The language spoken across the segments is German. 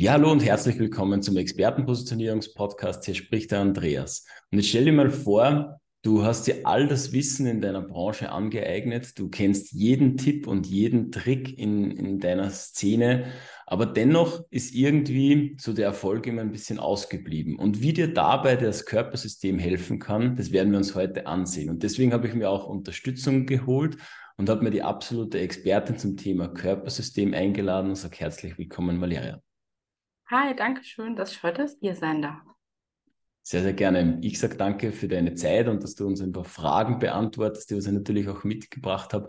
Ja, hallo und herzlich willkommen zum Expertenpositionierungspodcast. Hier spricht der Andreas. Und jetzt stell dir mal vor, du hast dir all das Wissen in deiner Branche angeeignet, du kennst jeden Tipp und jeden Trick in, in deiner Szene, aber dennoch ist irgendwie so der Erfolg immer ein bisschen ausgeblieben. Und wie dir dabei das Körpersystem helfen kann, das werden wir uns heute ansehen. Und deswegen habe ich mir auch Unterstützung geholt und habe mir die absolute Expertin zum Thema Körpersystem eingeladen und sage herzlich willkommen, Valeria. Hi, danke schön, dass ich heute hier sein darf. Sehr, sehr gerne. Ich sage danke für deine Zeit und dass du uns ein paar Fragen beantwortest, die ich natürlich auch mitgebracht habe.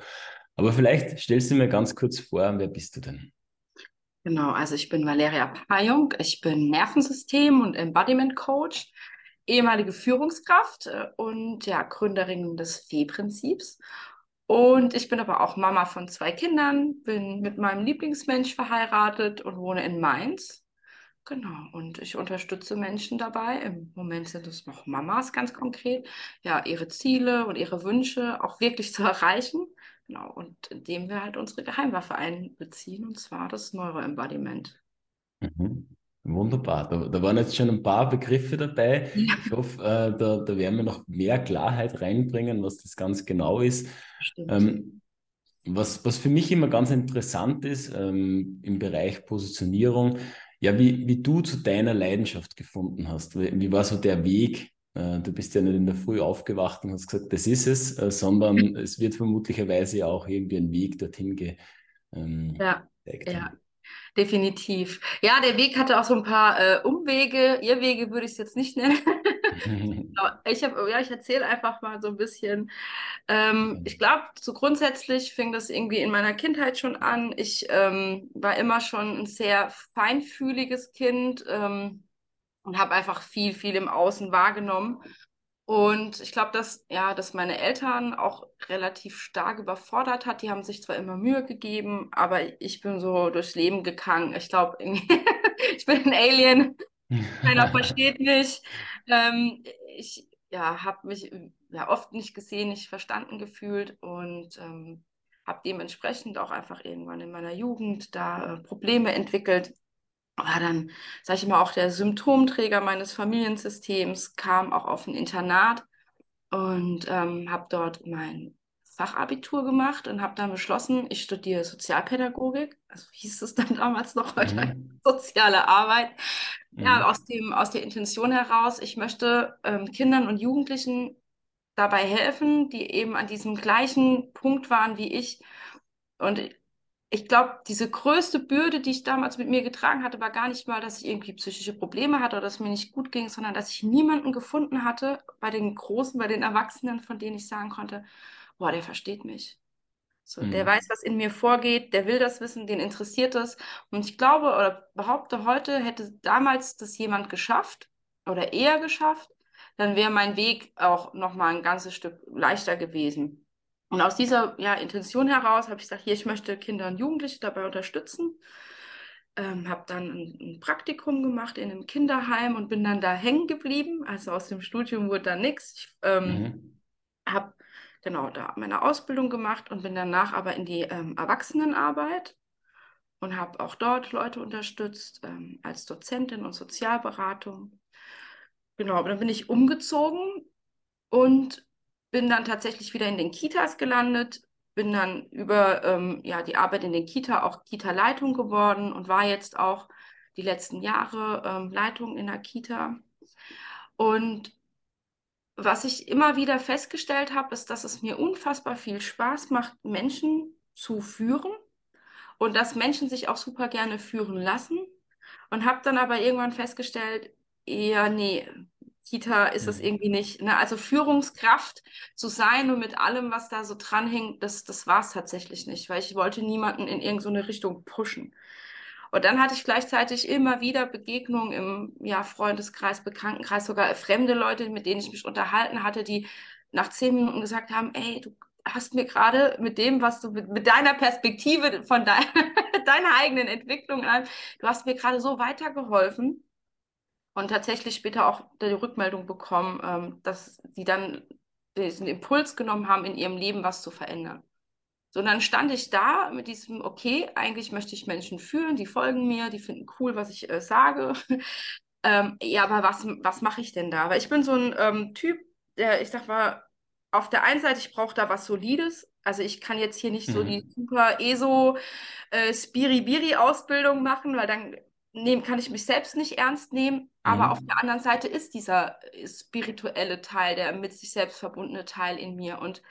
Aber vielleicht stellst du mir ganz kurz vor, wer bist du denn? Genau, also ich bin Valeria Pajung, ich bin Nervensystem- und Embodiment-Coach, ehemalige Führungskraft äh, und ja, Gründerin des Fee-Prinzips. Und ich bin aber auch Mama von zwei Kindern, bin mit meinem Lieblingsmensch verheiratet und wohne in Mainz. Genau, und ich unterstütze Menschen dabei. Im Moment sind es noch Mamas ganz konkret, ja, ihre Ziele und ihre Wünsche auch wirklich zu erreichen. Genau, und indem wir halt unsere Geheimwaffe einbeziehen, und zwar das Neuroembodiment. Mhm. Wunderbar. Da, da, waren jetzt schon ein paar Begriffe dabei. Ja. Ich hoffe, äh, da, da werden wir noch mehr Klarheit reinbringen, was das ganz genau ist. Ähm, was, was für mich immer ganz interessant ist ähm, im Bereich Positionierung, ja, wie, wie du zu deiner Leidenschaft gefunden hast. Wie war so der Weg? Äh, du bist ja nicht in der Früh aufgewacht und hast gesagt, das ist es, äh, sondern es wird vermutlicherweise auch irgendwie ein weg dorthin ge. Ähm, ja, ja, definitiv. Ja, der Weg hatte auch so ein paar äh, Umwege. Irrwege würde ich es jetzt nicht nennen. ich habe, ja, ich erzähle einfach mal so ein bisschen. Ähm, ich glaube, so grundsätzlich fing das irgendwie in meiner Kindheit schon an. Ich ähm, war immer schon ein sehr feinfühliges Kind ähm, und habe einfach viel, viel im Außen wahrgenommen. Und ich glaube, dass, ja, dass meine Eltern auch relativ stark überfordert hat. Die haben sich zwar immer Mühe gegeben, aber ich bin so durchs Leben gegangen. Ich glaube, ich bin ein Alien. Keiner versteht mich. Ähm, ich ja, habe mich ja, oft nicht gesehen, nicht verstanden gefühlt und ähm, habe dementsprechend auch einfach irgendwann in meiner Jugend da äh, Probleme entwickelt. War dann, sage ich mal, auch der Symptomträger meines Familiensystems, kam auch auf ein Internat und ähm, habe dort mein Fachabitur gemacht und habe dann beschlossen, ich studiere Sozialpädagogik, also hieß es dann damals noch, heute mhm. soziale Arbeit. Mhm. Ja, aus, dem, aus der Intention heraus, ich möchte ähm, Kindern und Jugendlichen dabei helfen, die eben an diesem gleichen Punkt waren wie ich. Und ich glaube, diese größte Bürde, die ich damals mit mir getragen hatte, war gar nicht mal, dass ich irgendwie psychische Probleme hatte oder dass es mir nicht gut ging, sondern dass ich niemanden gefunden hatte bei den Großen, bei den Erwachsenen, von denen ich sagen konnte, boah, der versteht mich. So, mhm. Der weiß, was in mir vorgeht, der will das wissen, den interessiert das. Und ich glaube oder behaupte heute, hätte damals das jemand geschafft oder eher geschafft, dann wäre mein Weg auch nochmal ein ganzes Stück leichter gewesen. Und aus dieser ja, Intention heraus habe ich gesagt, hier, ich möchte Kinder und Jugendliche dabei unterstützen. Ähm, habe dann ein, ein, Praktikum gemacht in einem Kinderheim und bin dann da hängen geblieben. Also aus dem Studium wurde da nichts. Ich ähm, mhm. habe genau da meine Ausbildung gemacht und bin danach aber in die ähm, Erwachsenenarbeit und habe auch dort Leute unterstützt ähm, als Dozentin und Sozialberatung. Genau, dann bin ich umgezogen und bin dann tatsächlich wieder in den Kitas gelandet, bin dann über ähm, ja, die Arbeit in den Kita auch Kita-Leitung geworden und war jetzt auch die letzten Jahre ähm, Leitung in der Kita. Und was ich immer wieder festgestellt habe, ist, dass es mir unfassbar viel Spaß macht, Menschen zu führen und dass Menschen sich auch super gerne führen lassen. Und habe dann aber irgendwann festgestellt, ja, nee, Kita ist es mhm. irgendwie nicht. Ne? Also Führungskraft zu sein und mit allem, was da so dranhängt, das, das war es tatsächlich nicht, weil ich wollte niemanden in irgendeine Richtung pushen. Und dann hatte ich gleichzeitig immer wieder Begegnungen im ja, Freundeskreis, Bekanntenkreis, sogar fremde Leute, mit denen ich mich unterhalten hatte, die nach zehn Minuten gesagt haben, ey, du hast mir gerade mit dem, was du mit, mit deiner Perspektive von de deiner eigenen Entwicklung, du hast mir gerade so weitergeholfen und tatsächlich später auch die Rückmeldung bekommen, ähm, dass sie dann diesen Impuls genommen haben, in ihrem Leben was zu verändern. So, und dann stand ich da mit diesem, okay, eigentlich möchte ich Menschen fühlen, die folgen mir, die finden cool, was ich äh, sage. ähm, ja, aber was, was mache ich denn da? Weil ich bin so ein ähm, Typ, der, ich sag mal, auf der einen Seite, ich brauche da was Solides. Also ich kann jetzt hier nicht mhm. so die super ESO äh, Spiri-Biri-Ausbildung machen, weil dann nehm, kann ich mich selbst nicht ernst nehmen. Aber mhm. auf der anderen Seite ist dieser spirituelle Teil, der mit sich selbst verbundene Teil in mir. Und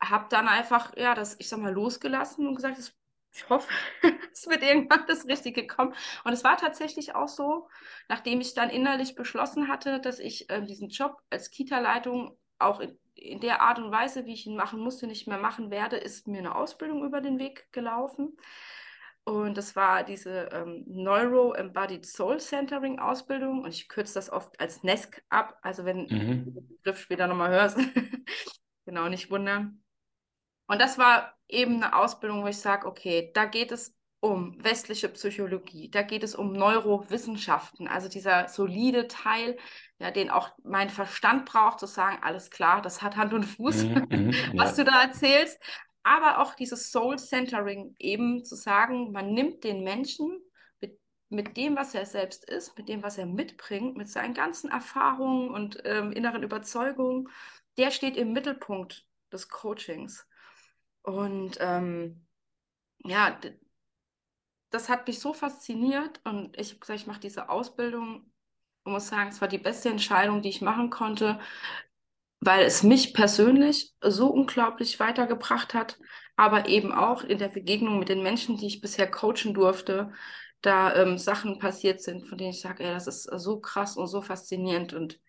habe dann einfach, ja, das, ich sag mal, losgelassen und gesagt, ich hoffe, es wird irgendwann das Richtige kommen. Und es war tatsächlich auch so, nachdem ich dann innerlich beschlossen hatte, dass ich äh, diesen Job als Kita-Leitung auch in, in, der Art und Weise, wie ich ihn machen musste, nicht mehr machen werde, ist mir eine Ausbildung über den Weg gelaufen. Und das war diese ähm, Neuro Embodied Soul Centering Ausbildung. Und ich kürze das oft als NESC ab. Also wenn mhm. du den Begriff später nochmal hörst, genau, nicht wundern. Und das war eben eine Ausbildung, wo ich sage, okay, da geht es um westliche Psychologie, da geht es um Neurowissenschaften, also dieser solide Teil, ja, den auch mein Verstand braucht, zu sagen, alles klar, das hat Hand und Fuß, mhm, mhm was ja. du da erzählst. Aber auch dieses Soul Centering, eben zu sagen, man nimmt den Menschen mit, mit dem, was er selbst ist, mit dem, was er mitbringt, mit seinen ganzen Erfahrungen und ähm, inneren Überzeugungen, der steht im Mittelpunkt des Coachings. Und ähm, ja, das hat mich so fasziniert und ich habe gesagt, ich mache diese Ausbildung und muss sagen, es war die beste Entscheidung, die ich machen konnte, weil es mich persönlich so unglaublich weitergebracht hat, aber eben auch in der Begegnung mit den Menschen, die ich bisher coachen durfte, da ähm, Sachen passiert sind, von denen ich sage, das ist so krass und so faszinierend und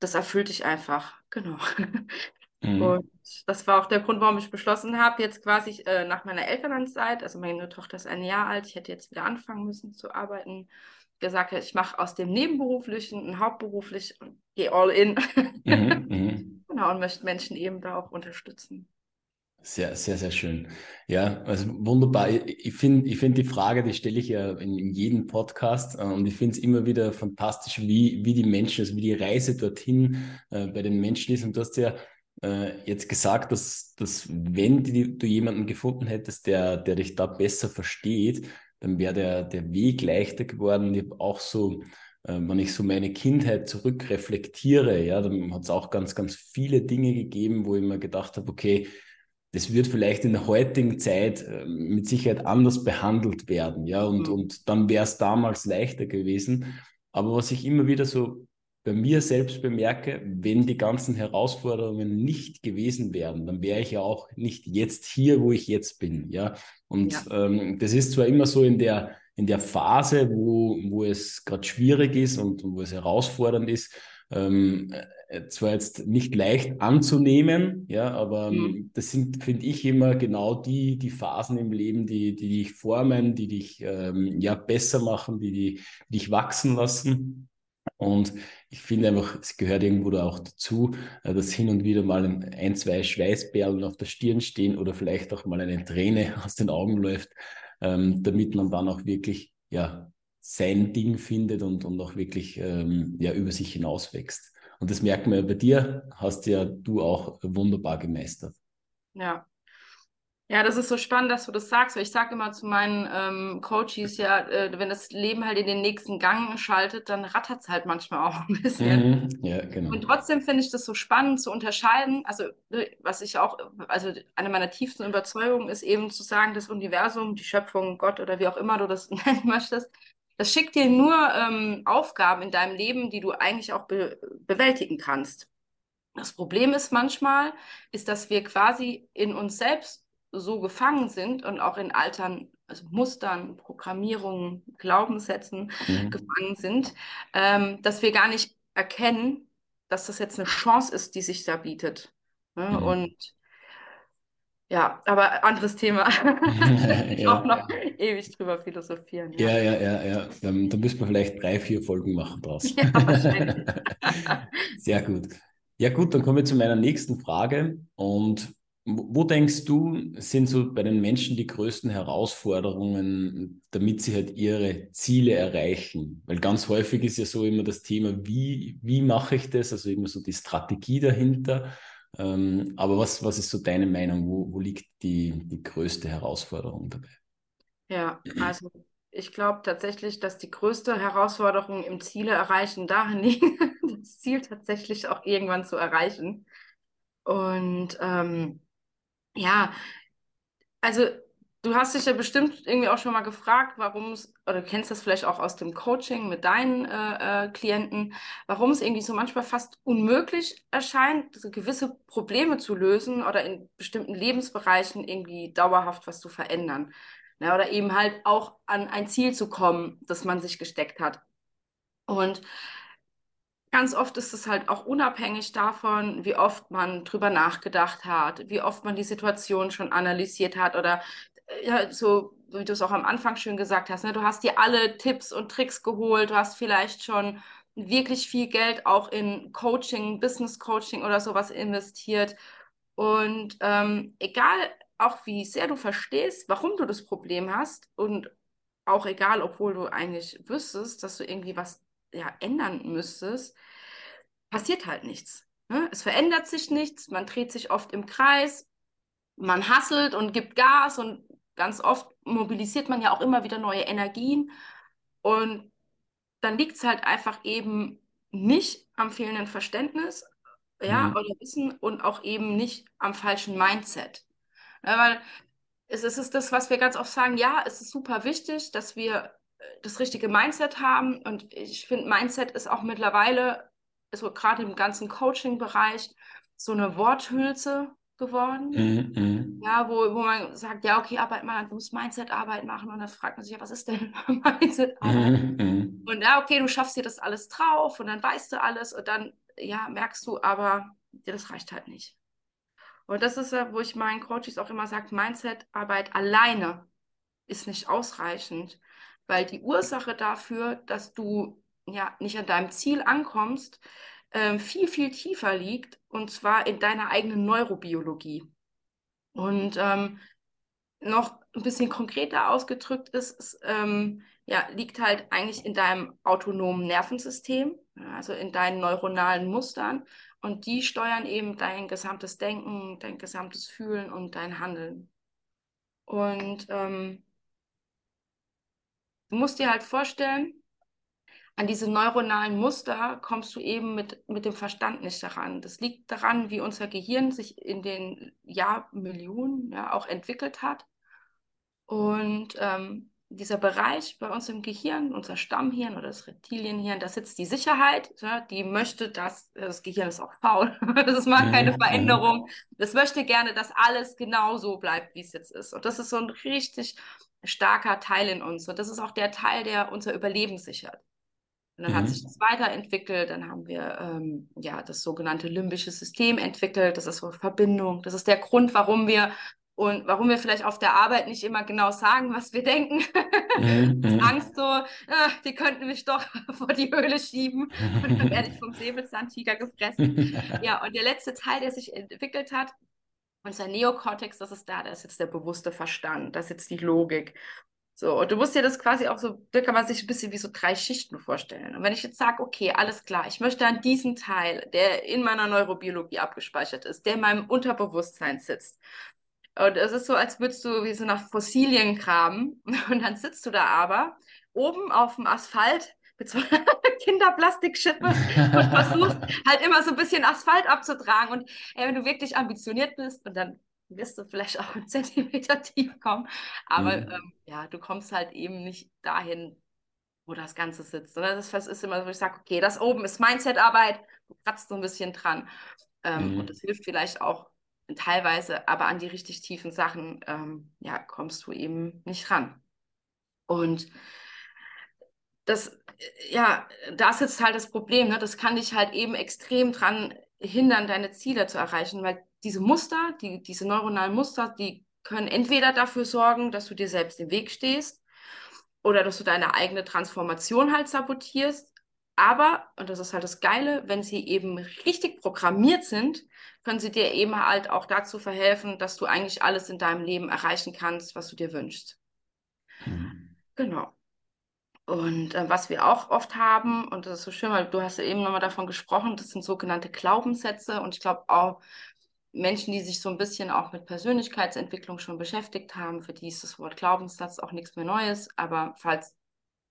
das erfüllt dich einfach. Genau. Mhm. Und das war auch der Grund, warum ich beschlossen habe, jetzt quasi äh, nach meiner Elternzeit, also meine Tochter ist ein Jahr alt, ich hätte jetzt wieder anfangen müssen zu arbeiten, gesagt, ich mache aus dem Nebenberuflichen ein Hauptberuflich und gehe all in. Mhm, mhm, genau, und möchte Menschen eben da auch unterstützen. Sehr, sehr, sehr schön. Ja, also wunderbar. Ich finde ich find die Frage, die stelle ich ja in, in jedem Podcast äh, und ich finde es immer wieder fantastisch, wie, wie die Menschen, also wie die Reise dorthin äh, bei den Menschen ist. Und du hast ja äh, jetzt gesagt, dass, dass wenn die, du jemanden gefunden hättest, der, der dich da besser versteht, dann wäre der, der Weg leichter geworden. Ich habe auch so, äh, wenn ich so meine Kindheit zurückreflektiere, ja, dann hat es auch ganz, ganz viele Dinge gegeben, wo ich mir gedacht habe, okay, das wird vielleicht in der heutigen Zeit äh, mit Sicherheit anders behandelt werden, ja, und, mhm. und dann wäre es damals leichter gewesen. Aber was ich immer wieder so bei mir selbst bemerke, wenn die ganzen Herausforderungen nicht gewesen wären, dann wäre ich ja auch nicht jetzt hier, wo ich jetzt bin. Ja, und ja. Ähm, das ist zwar immer so in der in der Phase, wo, wo es gerade schwierig ist und, und, wo es herausfordernd ist, ähm, äh, zwar jetzt nicht leicht anzunehmen, ja, aber mhm. Ähm, das sind, finde ich, immer genau die, die Phasen im Leben, die, die dich formen, die dich ähm, ja besser machen, die, die, die dich wachsen lassen. Und ich finde einfach, es gehört irgendwo da auch dazu, äh, dass hin und wieder mal ein, zwei Schweißperlen auf der Stirn stehen oder vielleicht auch mal eine Träne aus den Augen läuft, ähm, damit man dann auch wirklich ja, sein Ding findet und, und auch wirklich ähm, ja, über sich hinaus wächst. Und das merkt man ja bei dir, hast ja du auch wunderbar gemeistert. Ja, ja, das ist so spannend, dass du das sagst. Ich sage immer zu meinen ähm, Coaches, ja, äh, wenn das Leben halt in den nächsten Gang schaltet, dann rattert es halt manchmal auch ein bisschen. Mhm, ja, genau. Und trotzdem finde ich das so spannend zu unterscheiden. Also, ne, was ich auch, also eine meiner tiefsten Überzeugungen ist eben zu sagen, das Universum, die Schöpfung, Gott oder wie auch immer du das nennen möchtest, das schickt dir nur ähm, Aufgaben in deinem Leben, die du eigentlich auch be bewältigen kannst. Das Problem ist manchmal, ist, dass wir quasi in uns selbst so gefangen sind und auch in Altern, also Mustern, Programmierungen, Glaubenssätzen mhm. gefangen sind, ähm, dass wir gar nicht erkennen, dass das jetzt eine Chance ist, die sich da bietet. Ne? Mhm. Und ja, aber anderes Thema. ich ja. auch noch ewig drüber philosophieren. Ja, ja, ja, ja. ja. Da müssen wir vielleicht drei, vier Folgen machen draus. Ja, wahrscheinlich. Sehr gut. Ja, gut, dann kommen wir zu meiner nächsten Frage. Und wo denkst du, sind so bei den Menschen die größten Herausforderungen, damit sie halt ihre Ziele erreichen? Weil ganz häufig ist ja so immer das Thema, wie, wie mache ich das? Also immer so die Strategie dahinter. Ähm, aber was, was ist so deine Meinung? Wo, wo liegt die, die größte Herausforderung dabei? Ja, also ich glaube tatsächlich, dass die größte Herausforderung im Ziele erreichen darin liegt, das Ziel tatsächlich auch irgendwann zu erreichen. Und ähm, ja, also du hast dich ja bestimmt irgendwie auch schon mal gefragt, warum es, oder du kennst das vielleicht auch aus dem Coaching mit deinen äh, äh, Klienten, warum es irgendwie so manchmal fast unmöglich erscheint, so gewisse Probleme zu lösen oder in bestimmten Lebensbereichen irgendwie dauerhaft was zu verändern. Ja, oder eben halt auch an ein Ziel zu kommen, das man sich gesteckt hat. Und ganz oft ist es halt auch unabhängig davon, wie oft man drüber nachgedacht hat, wie oft man die Situation schon analysiert hat oder äh, ja, so wie du es auch am Anfang schön gesagt hast, ne? du hast dir alle Tipps und Tricks geholt, du hast vielleicht schon wirklich viel Geld auch in Coaching, Business Coaching oder sowas investiert. Und ähm, egal auch wie sehr du verstehst, warum du das Problem hast und auch egal, obwohl du eigentlich wüsstest, dass du irgendwie was ja, ändern müsstest, passiert halt nichts. Ne? Es verändert sich nichts, man dreht sich oft im Kreis, man hasselt und gibt Gas und ganz oft mobilisiert man ja auch immer wieder neue Energien und dann liegt es halt einfach eben nicht am fehlenden Verständnis ja, mhm. oder Wissen und auch eben nicht am falschen Mindset. Ja, weil es, ist das, was wir ganz oft sagen, ja, es ist super wichtig, dass wir das richtige Mindset haben. Und ich finde, Mindset ist auch mittlerweile, also gerade im ganzen Coaching-Bereich, so eine Worthülse geworden. Mhm, mhm. Ja, wo, wo man sagt, ja, okay, Arbeit mal, du musst Mindset-Arbeit machen. Und dann fragt man sich, ja, was ist denn Mindset-Arbeit? Mhm, mhm, und ja, okay, du schaffst dir das alles drauf und dann weißt du alles und dann, ja, merkst du, aber dir das reicht halt nicht. Und das ist ja, wo ich meinen Coaches auch immer sage, Mindset-Arbeit alleine ist nicht ausreichend, weil die Ursache dafür, dass du ja nicht an deinem Ziel ankommst, äh, viel, viel tiefer liegt und zwar in deiner eigenen Neurobiologie. Und ähm, noch ein bisschen konkreter ausgedrückt ist, ist ähm, ja, liegt halt eigentlich in deinem autonomen Nervensystem, also in deinen neuronalen Mustern. Und die steuern eben dein gesamtes Denken, dein gesamtes Fühlen und dein Handeln. Und ähm, du musst dir halt vorstellen, an diese neuronalen Muster kommst du eben mit, mit dem Verstand nicht daran. Das liegt daran, wie unser Gehirn sich in den Jahrmillionen ja, auch entwickelt hat. Und ähm, dieser Bereich bei uns im Gehirn, unser Stammhirn oder das Reptilienhirn, da sitzt die Sicherheit, ja, die möchte, dass das Gehirn ist auch faul, das mag keine Veränderung, das möchte gerne, dass alles genau so bleibt, wie es jetzt ist. Und das ist so ein richtig starker Teil in uns. Und das ist auch der Teil, der unser Überleben sichert. Und dann mhm. hat sich das weiterentwickelt, dann haben wir ähm, ja das sogenannte limbische System entwickelt, das ist so Verbindung, das ist der Grund, warum wir und warum wir vielleicht auf der Arbeit nicht immer genau sagen, was wir denken. Mhm. mhm. Angst so, äh, die könnten mich doch vor die Höhle schieben und dann werde ich vom Säbelzahntiger gefressen. ja, und der letzte Teil, der sich entwickelt hat, unser Neokortex, das ist da, da ist jetzt der bewusste Verstand, das ist jetzt die Logik. So, und du musst dir das quasi auch so, da kann man sich ein bisschen wie so drei Schichten vorstellen. Und wenn ich jetzt sage, okay, alles klar, ich möchte an diesen Teil, der in meiner Neurobiologie abgespeichert ist, der in meinem Unterbewusstsein sitzt, und es ist so, als würdest du wie so nach Fossilien graben. Und dann sitzt du da aber oben auf dem Asphalt Kinderplastikschippe und versuchst halt immer so ein bisschen Asphalt abzutragen. Und ey, wenn du wirklich ambitioniert bist und dann wirst du vielleicht auch einen Zentimeter tief kommen. Aber mhm. ähm, ja, du kommst halt eben nicht dahin, wo das Ganze sitzt. Und das ist immer so, wo ich sage, okay, das oben ist Mindset-Arbeit, du kratzt so ein bisschen dran. Ähm, mhm. Und das hilft vielleicht auch teilweise, aber an die richtig tiefen Sachen, ähm, ja, kommst du eben nicht ran. Und das, ja, da ist jetzt halt das Problem, ne? das kann dich halt eben extrem dran hindern, deine Ziele zu erreichen, weil diese Muster, die, diese neuronalen Muster, die können entweder dafür sorgen, dass du dir selbst im Weg stehst oder dass du deine eigene Transformation halt sabotierst. Aber, und das ist halt das Geile, wenn sie eben richtig programmiert sind, können sie dir eben halt auch dazu verhelfen, dass du eigentlich alles in deinem Leben erreichen kannst, was du dir wünschst. Mhm. Genau. Und äh, was wir auch oft haben, und das ist so schön, weil du hast ja eben nochmal davon gesprochen, das sind sogenannte Glaubenssätze. Und ich glaube auch, Menschen, die sich so ein bisschen auch mit Persönlichkeitsentwicklung schon beschäftigt haben, für die ist das Wort Glaubenssatz auch nichts mehr Neues. Aber falls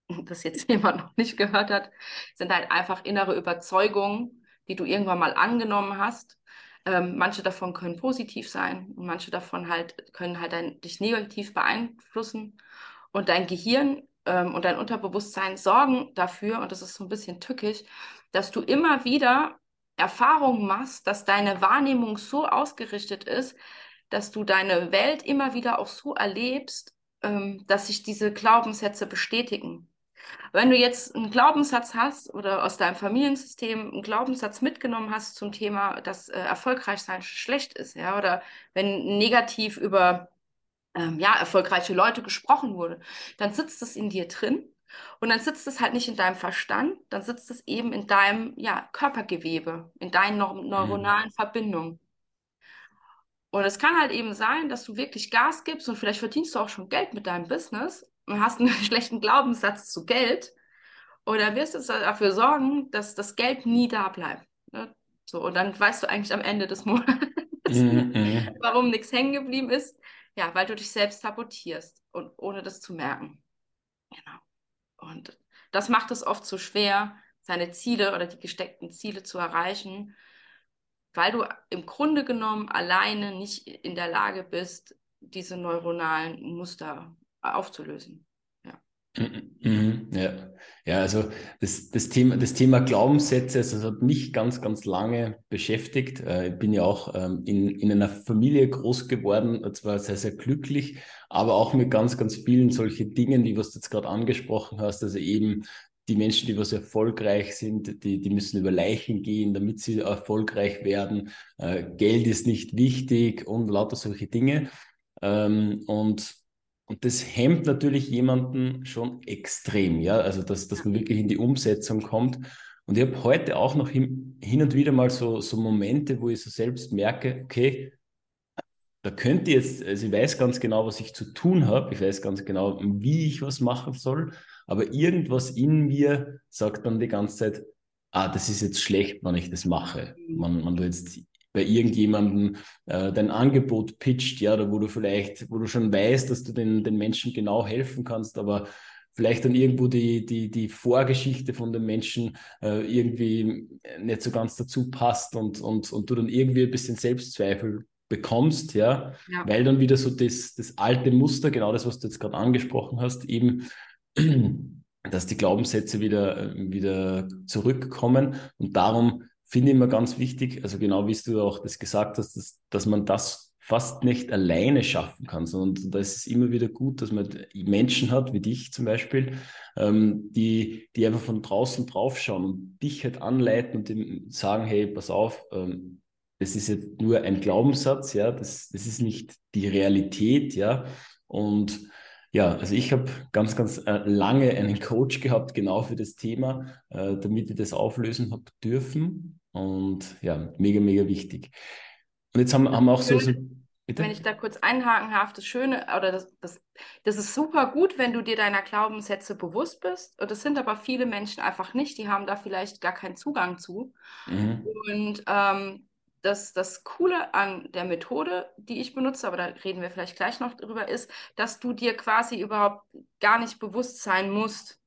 das jetzt jemand noch nicht gehört hat, sind halt einfach innere Überzeugungen, die du irgendwann mal angenommen hast. Ähm, manche davon können positiv sein und manche davon halt können halt dein, dich negativ beeinflussen. Und dein Gehirn ähm, und dein Unterbewusstsein sorgen dafür, und das ist so ein bisschen tückisch, dass du immer wieder Erfahrungen machst, dass deine Wahrnehmung so ausgerichtet ist, dass du deine Welt immer wieder auch so erlebst, ähm, dass sich diese Glaubenssätze bestätigen. Wenn du jetzt einen Glaubenssatz hast oder aus deinem Familiensystem einen Glaubenssatz mitgenommen hast zum Thema, dass äh, erfolgreich sein schlecht ist, ja, oder wenn negativ über ähm, ja, erfolgreiche Leute gesprochen wurde, dann sitzt es in dir drin und dann sitzt es halt nicht in deinem Verstand, dann sitzt es eben in deinem ja, Körpergewebe, in deinen neur neuronalen mhm. Verbindungen. Und es kann halt eben sein, dass du wirklich Gas gibst und vielleicht verdienst du auch schon Geld mit deinem Business und hast einen schlechten Glaubenssatz zu Geld. Oder wirst du dafür sorgen, dass das Geld nie da bleibt. Ne? So, und dann weißt du eigentlich am Ende des Monats, mm -hmm. warum nichts hängen geblieben ist. Ja, weil du dich selbst sabotierst und ohne das zu merken. Genau. Und das macht es oft so schwer, seine Ziele oder die gesteckten Ziele zu erreichen, weil du im Grunde genommen alleine nicht in der Lage bist, diese neuronalen Muster aufzulösen. Mhm, ja, ja also das, das, Thema, das Thema Glaubenssätze, also das hat mich ganz, ganz lange beschäftigt. Äh, ich bin ja auch ähm, in, in einer Familie groß geworden, zwar sehr, sehr glücklich, aber auch mit ganz, ganz vielen solchen Dingen, die was du jetzt gerade angesprochen hast, also eben die Menschen, die was erfolgreich sind, die, die müssen über Leichen gehen, damit sie erfolgreich werden. Äh, Geld ist nicht wichtig und lauter solche Dinge. Ähm, und und das hemmt natürlich jemanden schon extrem, ja, also dass, dass man wirklich in die Umsetzung kommt. Und ich habe heute auch noch hin, hin und wieder mal so, so Momente, wo ich so selbst merke, okay, da könnte jetzt, also ich weiß ganz genau, was ich zu tun habe, ich weiß ganz genau, wie ich was machen soll, aber irgendwas in mir sagt dann die ganze Zeit, ah, das ist jetzt schlecht, wenn ich das mache. Man, man jetzt bei irgendjemandem äh, dein Angebot pitcht, ja, oder wo du vielleicht, wo du schon weißt, dass du den, den Menschen genau helfen kannst, aber vielleicht dann irgendwo die, die, die Vorgeschichte von dem Menschen äh, irgendwie nicht so ganz dazu passt und, und, und du dann irgendwie ein bisschen Selbstzweifel bekommst, ja, ja. weil dann wieder so das, das alte Muster, genau das, was du jetzt gerade angesprochen hast, eben dass die Glaubenssätze wieder, wieder zurückkommen und darum finde ich immer ganz wichtig, also genau wie du auch das gesagt hast, dass, dass man das fast nicht alleine schaffen kann, sondern da ist es immer wieder gut, dass man Menschen hat, wie dich zum Beispiel, ähm, die, die einfach von draußen draufschauen und dich halt anleiten und dem sagen, hey, pass auf, ähm, das ist jetzt nur ein Glaubenssatz, ja, das, das ist nicht die Realität, ja, und ja, also ich habe ganz, ganz äh, lange einen Coach gehabt, genau für das Thema, äh, damit ich das auflösen habe dürfen. Und ja, mega, mega wichtig. Und jetzt haben, haben wir auch so, so Bitte? Wenn ich da kurz einhaken darf, das Schöne, oder das, das, das ist super gut, wenn du dir deiner Glaubenssätze bewusst bist. Und das sind aber viele Menschen einfach nicht, die haben da vielleicht gar keinen Zugang zu. Mhm. Und ähm, das, das Coole an der Methode, die ich benutze, aber da reden wir vielleicht gleich noch drüber, ist, dass du dir quasi überhaupt gar nicht bewusst sein musst,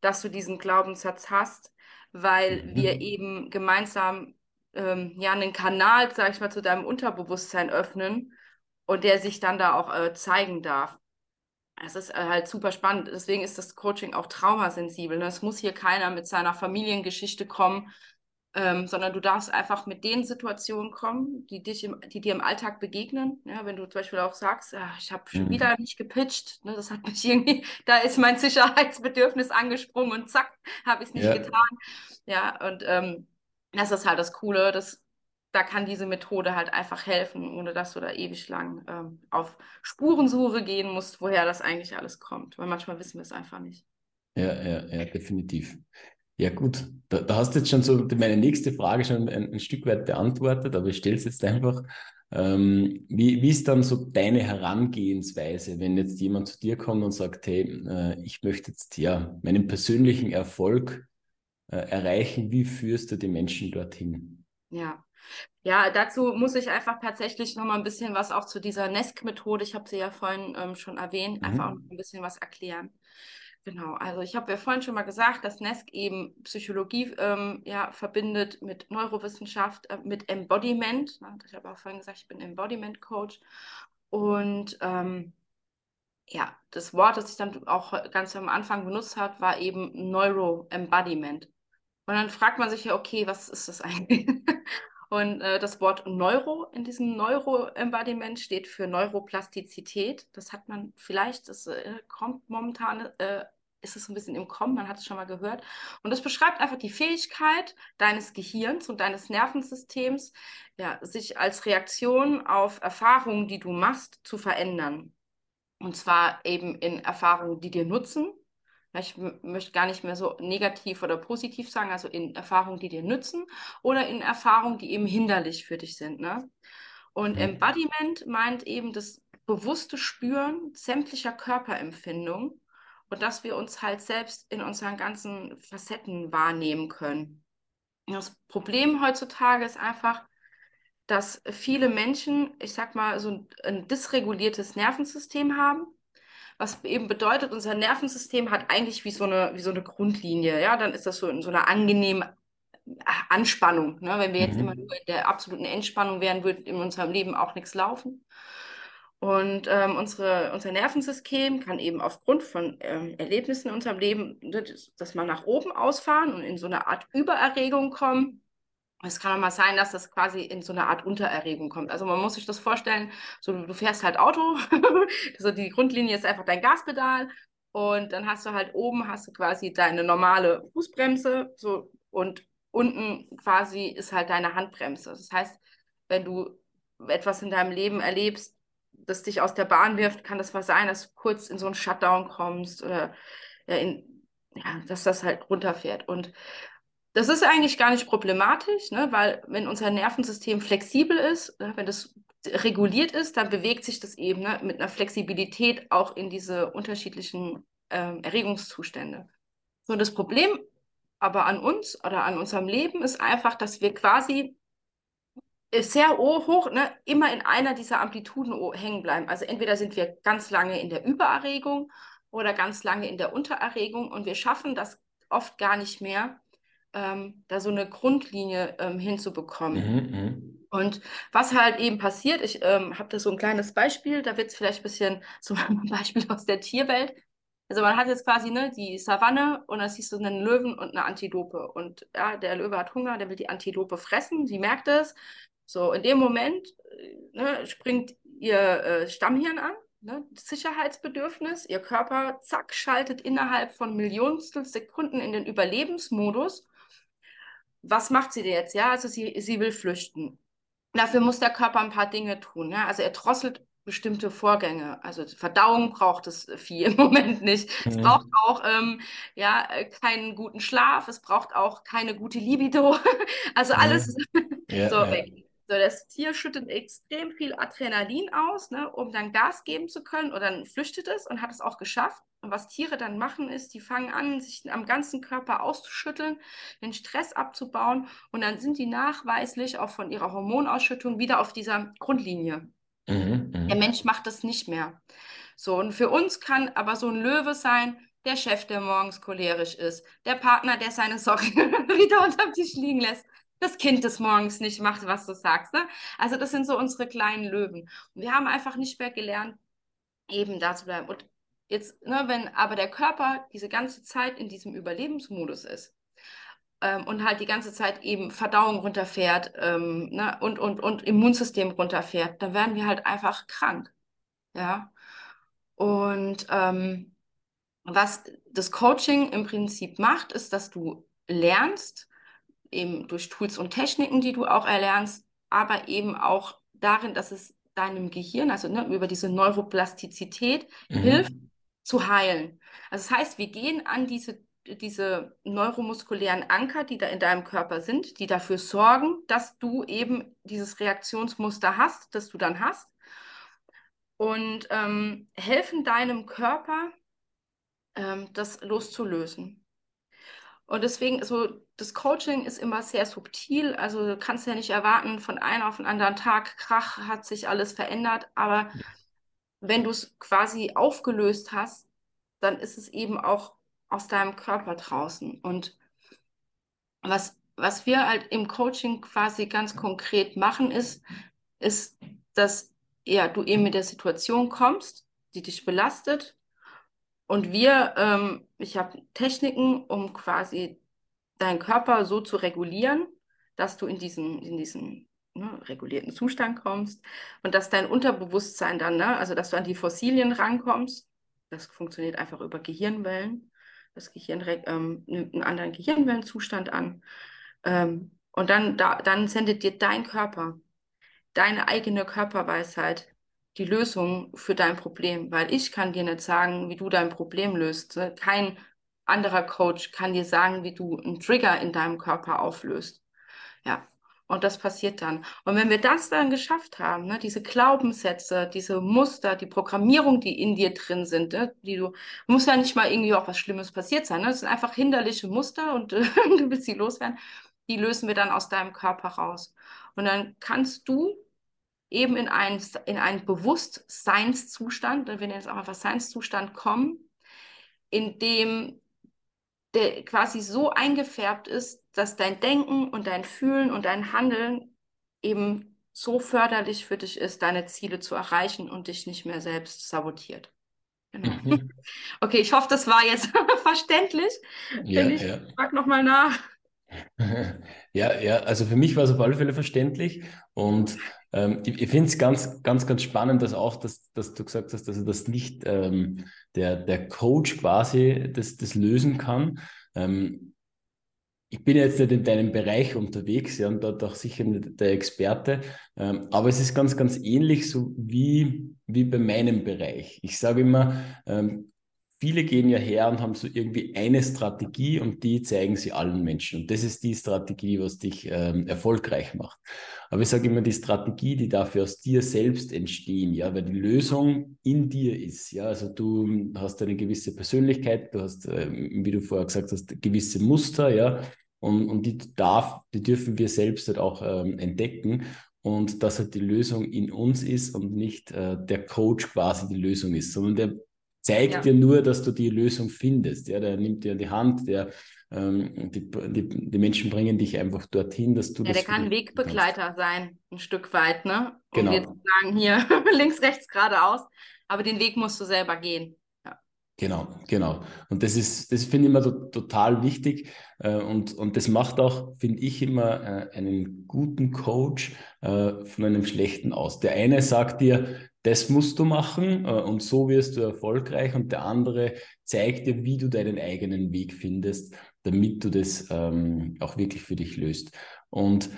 dass du diesen Glaubenssatz hast, weil mhm. wir eben gemeinsam ähm, ja einen Kanal, sag ich mal, zu deinem Unterbewusstsein öffnen und der sich dann da auch äh, zeigen darf. Es ist äh, halt super spannend. Deswegen ist das Coaching auch traumasensibel. Ne? Es muss hier keiner mit seiner Familiengeschichte kommen, ähm, sondern du darfst einfach mit den Situationen kommen, die, dich im, die dir im Alltag begegnen. Ja, wenn du zum Beispiel auch sagst, ja, ich habe schon mhm. wieder nicht gepitcht, ne, das hat mich irgendwie, da ist mein Sicherheitsbedürfnis angesprungen und zack, habe ich es nicht ja. getan. Ja, und ähm, das ist halt das Coole, dass da kann diese Methode halt einfach helfen, ohne dass du da ewig lang ähm, auf Spurensuche gehen musst, woher das eigentlich alles kommt. Weil manchmal wissen wir es einfach nicht. Ja, ja, ja, definitiv. Ja, gut. Da, da, hast du jetzt schon so meine nächste Frage schon ein, ein Stück weit beantwortet, aber ich stelle es jetzt einfach. Ähm, wie, wie ist dann so deine Herangehensweise, wenn jetzt jemand zu dir kommt und sagt, hey, äh, ich möchte jetzt ja meinen persönlichen Erfolg äh, erreichen, wie führst du die Menschen dorthin? Ja, Ja, dazu muss ich einfach tatsächlich noch mal ein bisschen was auch zu dieser NESC-Methode, ich habe sie ja vorhin ähm, schon erwähnt, mhm. einfach ein bisschen was erklären. Genau, also ich habe ja vorhin schon mal gesagt, dass NESC eben Psychologie ähm, ja, verbindet mit Neurowissenschaft, äh, mit Embodiment. Ne? Ich habe auch vorhin gesagt, ich bin Embodiment-Coach. Und ähm, ja, das Wort, das ich dann auch ganz am Anfang benutzt habe, war eben Neuro-Embodiment. Und dann fragt man sich ja, okay, was ist das eigentlich? Und äh, das Wort Neuro in diesem Neuro-Embodiment steht für Neuroplastizität. Das hat man vielleicht, das äh, kommt momentan, äh, ist es ein bisschen im Kommen, man hat es schon mal gehört. Und das beschreibt einfach die Fähigkeit deines Gehirns und deines Nervensystems, ja, sich als Reaktion auf Erfahrungen, die du machst, zu verändern. Und zwar eben in Erfahrungen, die dir nutzen. Ich möchte gar nicht mehr so negativ oder positiv sagen, also in Erfahrungen, die dir nützen oder in Erfahrungen, die eben hinderlich für dich sind. Ne? Und mhm. Embodiment meint eben das bewusste Spüren sämtlicher Körperempfindungen und dass wir uns halt selbst in unseren ganzen Facetten wahrnehmen können. Das Problem heutzutage ist einfach, dass viele Menschen, ich sag mal, so ein, ein dysreguliertes Nervensystem haben, was eben bedeutet, unser Nervensystem hat eigentlich wie so eine, wie so eine Grundlinie. Ja, dann ist das so in so einer angenehmen Anspannung. Ne? Wenn wir jetzt mhm. immer nur in der absoluten Entspannung wären, würde in unserem Leben auch nichts laufen. Und ähm, unsere, unser Nervensystem kann eben aufgrund von ähm, Erlebnissen in unserem Leben das, das mal nach oben ausfahren und in so eine Art Übererregung kommen es kann auch mal sein, dass das quasi in so eine Art Untererregung kommt. Also man muss sich das vorstellen, so du fährst halt Auto, also die Grundlinie ist einfach dein Gaspedal und dann hast du halt oben hast du quasi deine normale Fußbremse so und unten quasi ist halt deine Handbremse. Das heißt, wenn du etwas in deinem Leben erlebst, das dich aus der Bahn wirft, kann das mal sein, dass du kurz in so einen Shutdown kommst oder ja, in, ja, dass das halt runterfährt. Und das ist eigentlich gar nicht problematisch, ne? weil wenn unser Nervensystem flexibel ist, ne? wenn das reguliert ist, dann bewegt sich das eben ne? mit einer Flexibilität auch in diese unterschiedlichen ähm, Erregungszustände. So, das Problem aber an uns oder an unserem Leben ist einfach, dass wir quasi sehr hoch, ne, immer in einer dieser Amplituden hängen bleiben. Also entweder sind wir ganz lange in der Übererregung oder ganz lange in der Untererregung und wir schaffen das oft gar nicht mehr, ähm, da so eine Grundlinie ähm, hinzubekommen. Mhm, mhm, und was halt eben passiert, ich ähm, habe da so ein kleines Beispiel, da wird es vielleicht ein bisschen so ein Beispiel aus der Tierwelt. Also man hat jetzt quasi ne, die Savanne und da siehst du einen Löwen und eine Antilope. Und ja, der Löwe hat Hunger, der will die Antilope fressen, sie merkt es. So, in dem Moment äh, ne, springt ihr äh, Stammhirn an, ne, Sicherheitsbedürfnis. Ihr Körper, zack, schaltet innerhalb von Millionstel Sekunden in den Überlebensmodus was macht sie denn jetzt? Ja, also sie, sie will flüchten. Dafür muss der Körper ein paar Dinge tun. Ja? Also er drosselt bestimmte Vorgänge. Also Verdauung braucht es Vieh im Moment nicht. Mhm. Es braucht auch ähm, ja, keinen guten Schlaf, es braucht auch keine gute Libido. also alles mhm. ja, so ja. weg. So, das Tier schüttet extrem viel Adrenalin aus, ne, um dann Gas geben zu können oder dann flüchtet es und hat es auch geschafft. Und was Tiere dann machen, ist, die fangen an, sich am ganzen Körper auszuschütteln, den Stress abzubauen und dann sind die nachweislich auch von ihrer Hormonausschüttung wieder auf dieser Grundlinie. Mhm, der mhm. Mensch macht das nicht mehr. So, und für uns kann aber so ein Löwe sein, der Chef, der morgens cholerisch ist, der Partner, der seine Socken wieder unterm Tisch liegen lässt, das Kind, das morgens nicht macht, was du sagst. Ne? Also das sind so unsere kleinen Löwen. Und wir haben einfach nicht mehr gelernt, eben da zu bleiben. Und Jetzt, ne, wenn aber der Körper diese ganze Zeit in diesem Überlebensmodus ist ähm, und halt die ganze Zeit eben Verdauung runterfährt ähm, ne, und, und, und Immunsystem runterfährt, dann werden wir halt einfach krank. Ja. Und ähm, was das Coaching im Prinzip macht, ist, dass du lernst, eben durch Tools und Techniken, die du auch erlernst, aber eben auch darin, dass es deinem Gehirn, also ne, über diese Neuroplastizität mhm. hilft, zu heilen. Also das heißt, wir gehen an diese, diese neuromuskulären Anker, die da in deinem Körper sind, die dafür sorgen, dass du eben dieses Reaktionsmuster hast, das du dann hast, und ähm, helfen deinem Körper, ähm, das loszulösen. Und deswegen, so, das Coaching ist immer sehr subtil. Also du kannst ja nicht erwarten, von einem auf den anderen Tag, krach, hat sich alles verändert. Aber ja. wenn du es quasi aufgelöst hast, dann ist es eben auch aus deinem Körper draußen. Und was, was wir halt im Coaching quasi ganz konkret machen, ist, ist, dass ja, du eben mit der Situation kommst, die dich belastet. Und wir, ähm, ich habe Techniken, um quasi deinen Körper so zu regulieren, dass du in diesen, in diesen ne, regulierten Zustand kommst und dass dein Unterbewusstsein dann, ne, also dass du an die Fossilien rankommst. Das funktioniert einfach über Gehirnwellen. Das Gehirn ähm, nimmt einen anderen Gehirnwellenzustand an. Ähm, und dann, da, dann sendet dir dein Körper, deine eigene Körperweisheit, die Lösung für dein Problem, weil ich kann dir nicht sagen, wie du dein Problem löst. Kein anderer Coach kann dir sagen, wie du einen Trigger in deinem Körper auflöst. Ja, und das passiert dann. Und wenn wir das dann geschafft haben, ne, diese Glaubenssätze, diese Muster, die Programmierung, die in dir drin sind, ne, die du, muss ja nicht mal irgendwie auch was Schlimmes passiert sein. Ne? Das sind einfach hinderliche Muster und du willst sie loswerden. Die lösen wir dann aus deinem Körper raus. Und dann kannst du eben in einen, in einen Bewusstseinszustand, wir nennen es auch einfach Seinszustand kommen, in dem der quasi so eingefärbt ist, dass dein Denken und dein Fühlen und dein Handeln eben so förderlich für dich ist, deine Ziele zu erreichen und dich nicht mehr selbst sabotiert. Genau. Mhm. Okay, ich hoffe, das war jetzt verständlich. Ja, ich ja. frag nochmal nach. Ja, ja, also für mich war es auf alle Fälle verständlich und ähm, ich, ich finde es ganz, ganz, ganz spannend, dass auch, dass, dass du gesagt hast, dass er das nicht ähm, der, der Coach quasi das, das lösen kann. Ähm, ich bin jetzt nicht in deinem Bereich unterwegs, ja, und dort auch sicher nicht der Experte, ähm, aber es ist ganz, ganz ähnlich so wie, wie bei meinem Bereich. Ich sage immer, ähm, viele gehen ja her und haben so irgendwie eine Strategie und die zeigen sie allen Menschen. Und das ist die Strategie, was dich ähm, erfolgreich macht. Aber ich sage immer, die Strategie, die dafür aus dir selbst entstehen, ja, weil die Lösung in dir ist. Ja, also du hast eine gewisse Persönlichkeit, du hast, ähm, wie du vorher gesagt hast, gewisse Muster, ja, und, und die darf, die dürfen wir selbst halt auch ähm, entdecken und dass halt die Lösung in uns ist und nicht äh, der Coach quasi die Lösung ist, sondern der zeigt ja. dir nur, dass du die Lösung findest. Ja, der nimmt dir die Hand, der ähm, die, die, die, Menschen bringen dich einfach dorthin, dass du ja, das. Der kann Wegbegleiter kannst. sein, ein Stück weit, ne? Um genau. dir zu sagen, hier links, rechts, geradeaus. Aber den Weg musst du selber gehen. Genau, genau. Und das ist, das finde ich immer to total wichtig. Äh, und, und das macht auch, finde ich, immer äh, einen guten Coach äh, von einem schlechten aus. Der eine sagt dir, das musst du machen äh, und so wirst du erfolgreich. Und der andere zeigt dir, wie du deinen eigenen Weg findest, damit du das ähm, auch wirklich für dich löst. Und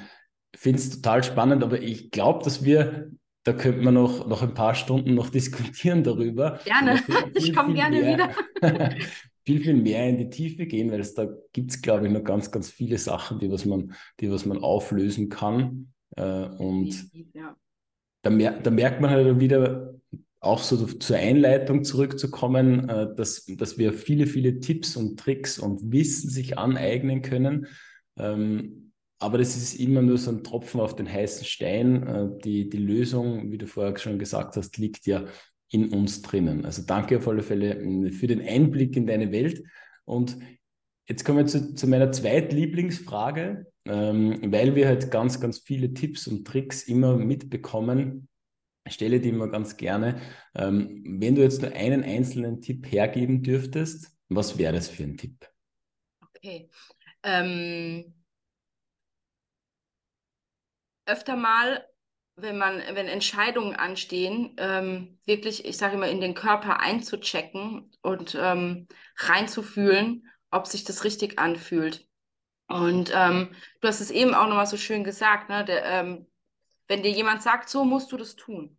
finde es total spannend, aber ich glaube, dass wir da könnte man noch, noch ein paar Stunden noch diskutieren darüber. Gerne, viel, viel, ich komme gerne mehr, wieder. viel, viel mehr in die Tiefe gehen, weil es da gibt es, glaube ich, noch ganz, ganz viele Sachen, die was man, die was man auflösen kann. Äh, und ja da, mer da merkt man halt wieder, auch so zur Einleitung zurückzukommen, äh, dass, dass wir viele, viele Tipps und Tricks und Wissen sich aneignen können. Ähm, aber das ist immer nur so ein Tropfen auf den heißen Stein. Äh, die, die Lösung, wie du vorher schon gesagt hast, liegt ja in uns drinnen. Also danke auf alle Fälle äh, für den Einblick in deine Welt. Und jetzt kommen wir zu, zu meiner zweitlieblingsfrage ähm, weil wir halt ganz, ganz viele Tipps und Tricks immer mitbekommen. Stelle die immer ganz gerne. Ähm, wenn du jetzt nur einen einzelnen Tipp hergeben dürftest, was wäre das für ein Tipp? Okay. Ähm, öfter mal, wenn man, wenn Entscheidungen anstehen, ähm, wirklich, ich sage immer, in den Körper einzuchecken und ähm, reinzufühlen, ob sich das richtig anfühlt. Und ähm, du hast es eben auch nochmal so schön gesagt, ne? Der, ähm, wenn dir jemand sagt, so musst du das tun,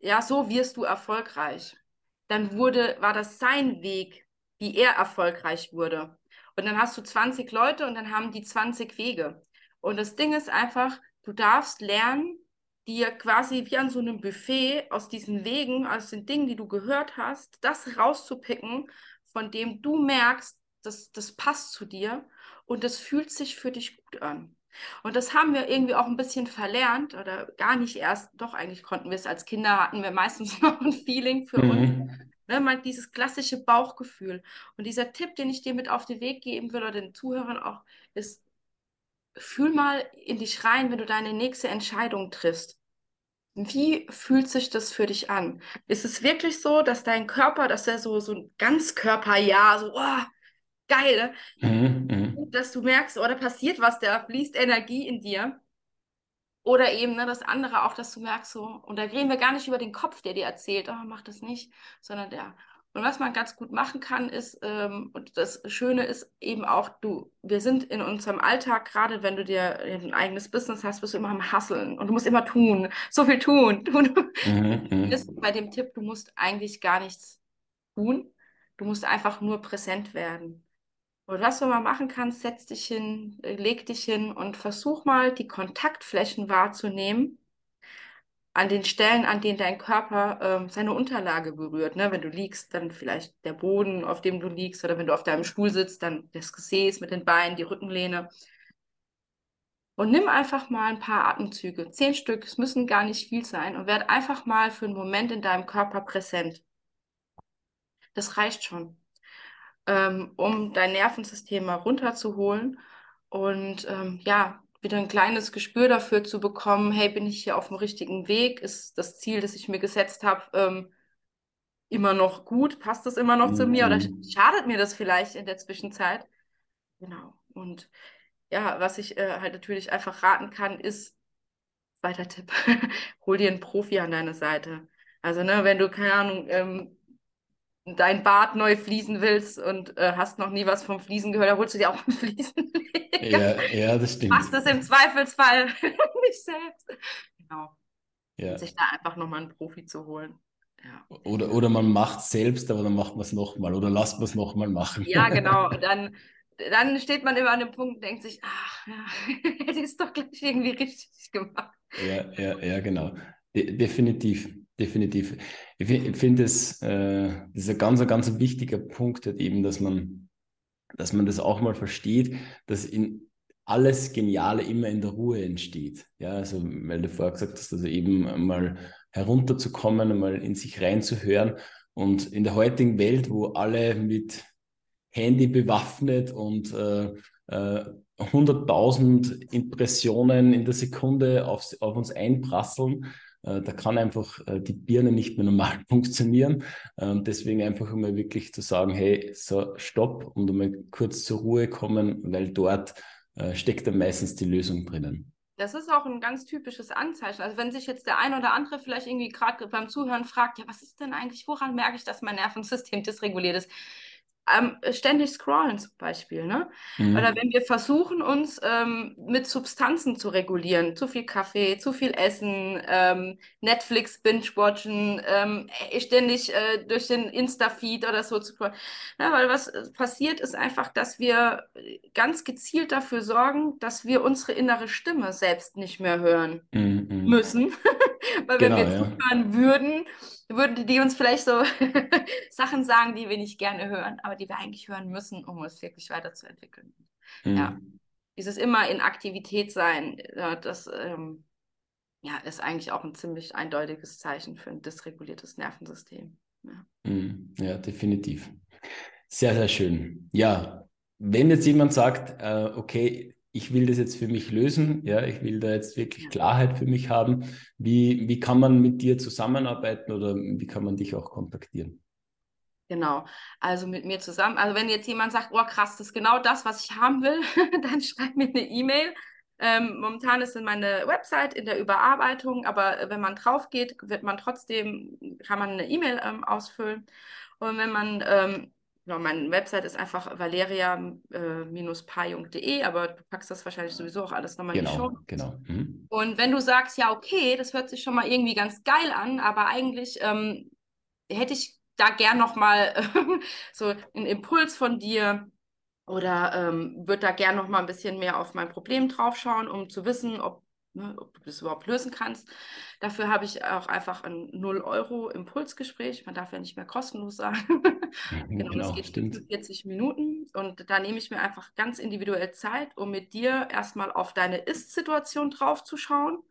ja, so wirst du erfolgreich, dann wurde, war das sein Weg, wie er erfolgreich wurde. Und dann hast du 20 Leute und dann haben die 20 Wege. Und das Ding ist einfach, du darfst lernen, dir quasi wie an so einem Buffet aus diesen Wegen, aus den Dingen, die du gehört hast, das rauszupicken, von dem du merkst, das, das passt zu dir und das fühlt sich für dich gut an. Und das haben wir irgendwie auch ein bisschen verlernt oder gar nicht erst, doch eigentlich konnten wir es als Kinder, hatten wir meistens noch ein Feeling für mhm. uns. Ne, mal dieses klassische Bauchgefühl. Und dieser Tipp, den ich dir mit auf den Weg geben will oder den Zuhörern auch, ist, fühl mal in dich rein, wenn du deine nächste Entscheidung triffst. Wie fühlt sich das für dich an? Ist es wirklich so, dass dein Körper, dass er so, so ein Ganzkörper-Ja, so, oh, geil, mhm, mhm, dass du merkst, oder oh, passiert was, da fließt Energie in dir. Oder eben ne, das andere auch, dass du merkst, so, und da reden wir gar nicht über den Kopf, der dir erzählt, oh, mach das nicht, sondern der. Und was man ganz gut machen kann, ist, ähm, und das Schöne ist eben auch, du, wir sind in unserem Alltag, gerade wenn du dir ein eigenes Business hast, bist du immer am Hasseln und du musst immer tun, so viel tun. Mhm, mhm, ist bei dem Tipp, du musst eigentlich gar nichts tun, du musst einfach nur präsent werden. Und was du mal machen kannst, setz dich hin, äh, leg dich hin und versuch mal, die Kontaktflächen wahrzunehmen an den Stellen, an denen dein Körper ähm, seine Unterlage berührt. Ne? Wenn du liegst, dann vielleicht der Boden, auf dem du liegst, oder wenn du auf deinem Stuhl sitzt, dann das Gesäß mit den Beinen, die Rückenlehne. Und nimm einfach mal ein paar Atemzüge, zehn Stück, es müssen gar nicht viel sein, und werd einfach mal für einen Moment in deinem Körper präsent. Das reicht schon ähm, um dein Nervensystem mal runterzuholen und ähm, ja, wieder ein kleines Gespür dafür zu bekommen, hey, bin ich hier auf dem richtigen Weg? Ist das Ziel, das ich mir gesetzt habe, ähm, immer noch gut? Passt das immer noch mhm. zu mir oder mhm. schadet mir das vielleicht in der Zwischenzeit? Genau. Und ja, was ich äh, halt natürlich einfach raten kann, ist, weiter Tipp, hol dir einen Profi an deine Seite. Also, ne, wenn du, keine Ahnung, ähm, dein Bad neu fließen willst und äh, hast noch nie was vom Fliesen gehört, da holst du dir auch einen Fliesenleger. Ja, ja, das stimmt. Machst das im Zweifelsfall nicht selbst. Genau. Ja. Und sich da einfach nochmal einen Profi zu holen. Ja. Oder, oder man macht es selbst, aber dann macht man es nochmal oder lasst man es nochmal machen. Ja, genau. Dann, dann steht man immer an dem Punkt und denkt sich, ach, ja, hätte es doch gleich irgendwie richtig gemacht. Ja, ja, ja, genau. De definitiv definitiv. Ich, finde es, äh, ist ein ganz, ganz wichtiger Punkt, halt eben, dass man, dass man das auch mal versteht, dass in alles Geniale immer in der Ruhe entsteht. Ja, also, weil du vorher gesagt hast, also eben mal herunterzukommen, mal in sich reinzuhören. Und in der heutigen Welt, wo alle mit Handy bewaffnet und äh, äh, 100.000 Impressionen in der Sekunde auf, auf uns einprasseln, da kann einfach äh, die Birne nicht mehr normal funktionieren. Und deswegen einfach einmal wirklich zu sagen, hey, so stopp und einmal kurz zur Ruhe kommen, weil dort äh, steckt dann meistens die Lösung drinnen. Das ist auch ein ganz typisches Anzeichen. Also wenn sich jetzt der ein oder andere vielleicht irgendwie gerade beim Zuhören fragt, ja, was ist denn eigentlich, woran merke ich, dass mein Nervensystem dysreguliert ist? Ähm, ständig scrollen zum Beispiel. Ne? Mhm. Oder wenn wir versuchen, uns ähm, mit Substanzen zu regulieren, zu viel Kaffee, zu viel Essen, ähm, Netflix binge-watchen, ähm, äh, ständig äh, durch den Insta-Feed oder so zu scrollen. Ja, weil was äh, passiert ist einfach, dass wir ganz gezielt dafür sorgen, dass wir unsere innere Stimme selbst nicht mehr hören mhm. mhm. müssen. weil genau, wenn wir ja. zuhören würden, würden die uns vielleicht so Sachen sagen, die wir nicht gerne hören, aber die wir eigentlich hören müssen, um es wirklich weiterzuentwickeln. Mhm. Ja, dieses immer in Aktivität sein, das ähm, ja, ist eigentlich auch ein ziemlich eindeutiges Zeichen für ein dysreguliertes Nervensystem. Ja, mhm. ja definitiv. Sehr, sehr schön. Ja, wenn jetzt jemand sagt, äh, okay, ich will das jetzt für mich lösen, ja, ich will da jetzt wirklich Klarheit für mich haben. Wie, wie kann man mit dir zusammenarbeiten oder wie kann man dich auch kontaktieren? Genau, also mit mir zusammen. Also wenn jetzt jemand sagt, oh krass, das ist genau das, was ich haben will, dann schreib mir eine E-Mail. Ähm, momentan ist meine Website in der Überarbeitung, aber wenn man drauf geht, wird man trotzdem, kann man eine E-Mail ähm, ausfüllen. Und wenn man ähm, Genau, meine Website ist einfach valeria-pajung.de, aber du packst das wahrscheinlich sowieso auch alles nochmal genau, in die Show. Genau. Mhm. Und wenn du sagst, ja, okay, das hört sich schon mal irgendwie ganz geil an, aber eigentlich ähm, hätte ich da gern nochmal so einen Impuls von dir oder ähm, würde da gern nochmal ein bisschen mehr auf mein Problem draufschauen, um zu wissen, ob ne, ob du das überhaupt lösen kannst. Dafür habe ich auch einfach ein 0 Euro Impulsgespräch. Man darf ja nicht mehr kostenlos sagen. genau, genau, das geht stimmt. 40 Minuten und da nehme ich mir einfach ganz individuell Zeit, um mit dir erstmal auf deine Ist-Situation draufzuschauen.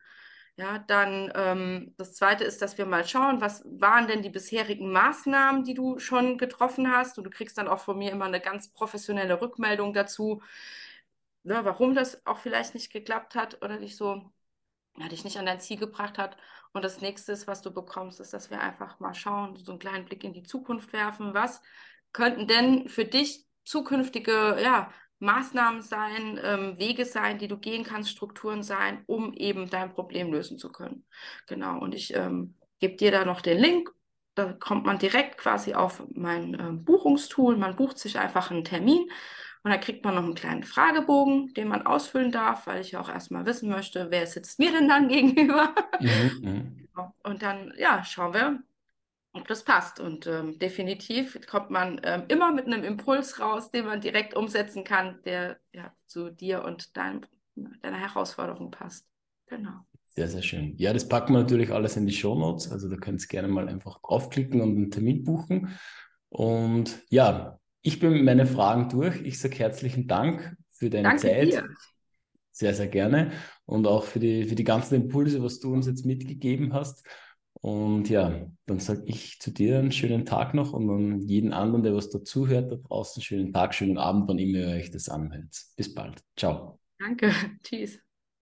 Ja, dann ähm, das zweite ist, dass wir mal schauen, was waren denn die bisherigen Maßnahmen, die du schon getroffen hast. Und du kriegst dann auch von mir immer eine ganz professionelle Rückmeldung dazu, ne, warum das auch vielleicht nicht geklappt hat oder dich so, ja, dich nicht an dein Ziel gebracht hat. Und das nächste, was du bekommst, ist, dass wir einfach mal schauen, so einen kleinen Blick in die Zukunft werfen. Was könnten denn für dich zukünftige ja, Maßnahmen sein, ähm, Wege sein, die du gehen kannst, Strukturen sein, um eben dein Problem lösen zu können. Genau. Und ich ähm, gebe dir da noch den Link. Da kommt man direkt quasi auf mein äh, Buchungstool. Man bucht sich einfach einen Termin und da kriegt man noch einen kleinen Fragebogen, den man ausfüllen darf, weil ich ja auch erstmal wissen möchte, wer sitzt mir denn dann gegenüber. Mhm, mhm. Genau. Und dann, ja, schauen wir, ob das passt. Und ähm, definitiv kommt man ähm, immer mit einem Impuls raus, den man direkt umsetzen kann, der ja, zu dir und dein, deiner Herausforderung passt. Genau. Sehr, sehr schön. Ja, das packen wir natürlich alles in die Show Notes. Also da könnt ihr gerne mal einfach draufklicken und einen Termin buchen. Und ja, ich bin mit meinen Fragen durch. Ich sage herzlichen Dank für deine Danke Zeit. Dir. Sehr, sehr gerne. Und auch für die, für die ganzen Impulse, was du uns jetzt mitgegeben hast. Und ja, dann sage ich zu dir einen schönen Tag noch und an jeden anderen, der was dazuhört, da draußen schönen Tag, schönen Abend, wann immer ihr euch das anhört. Bis bald. Ciao. Danke. Tschüss.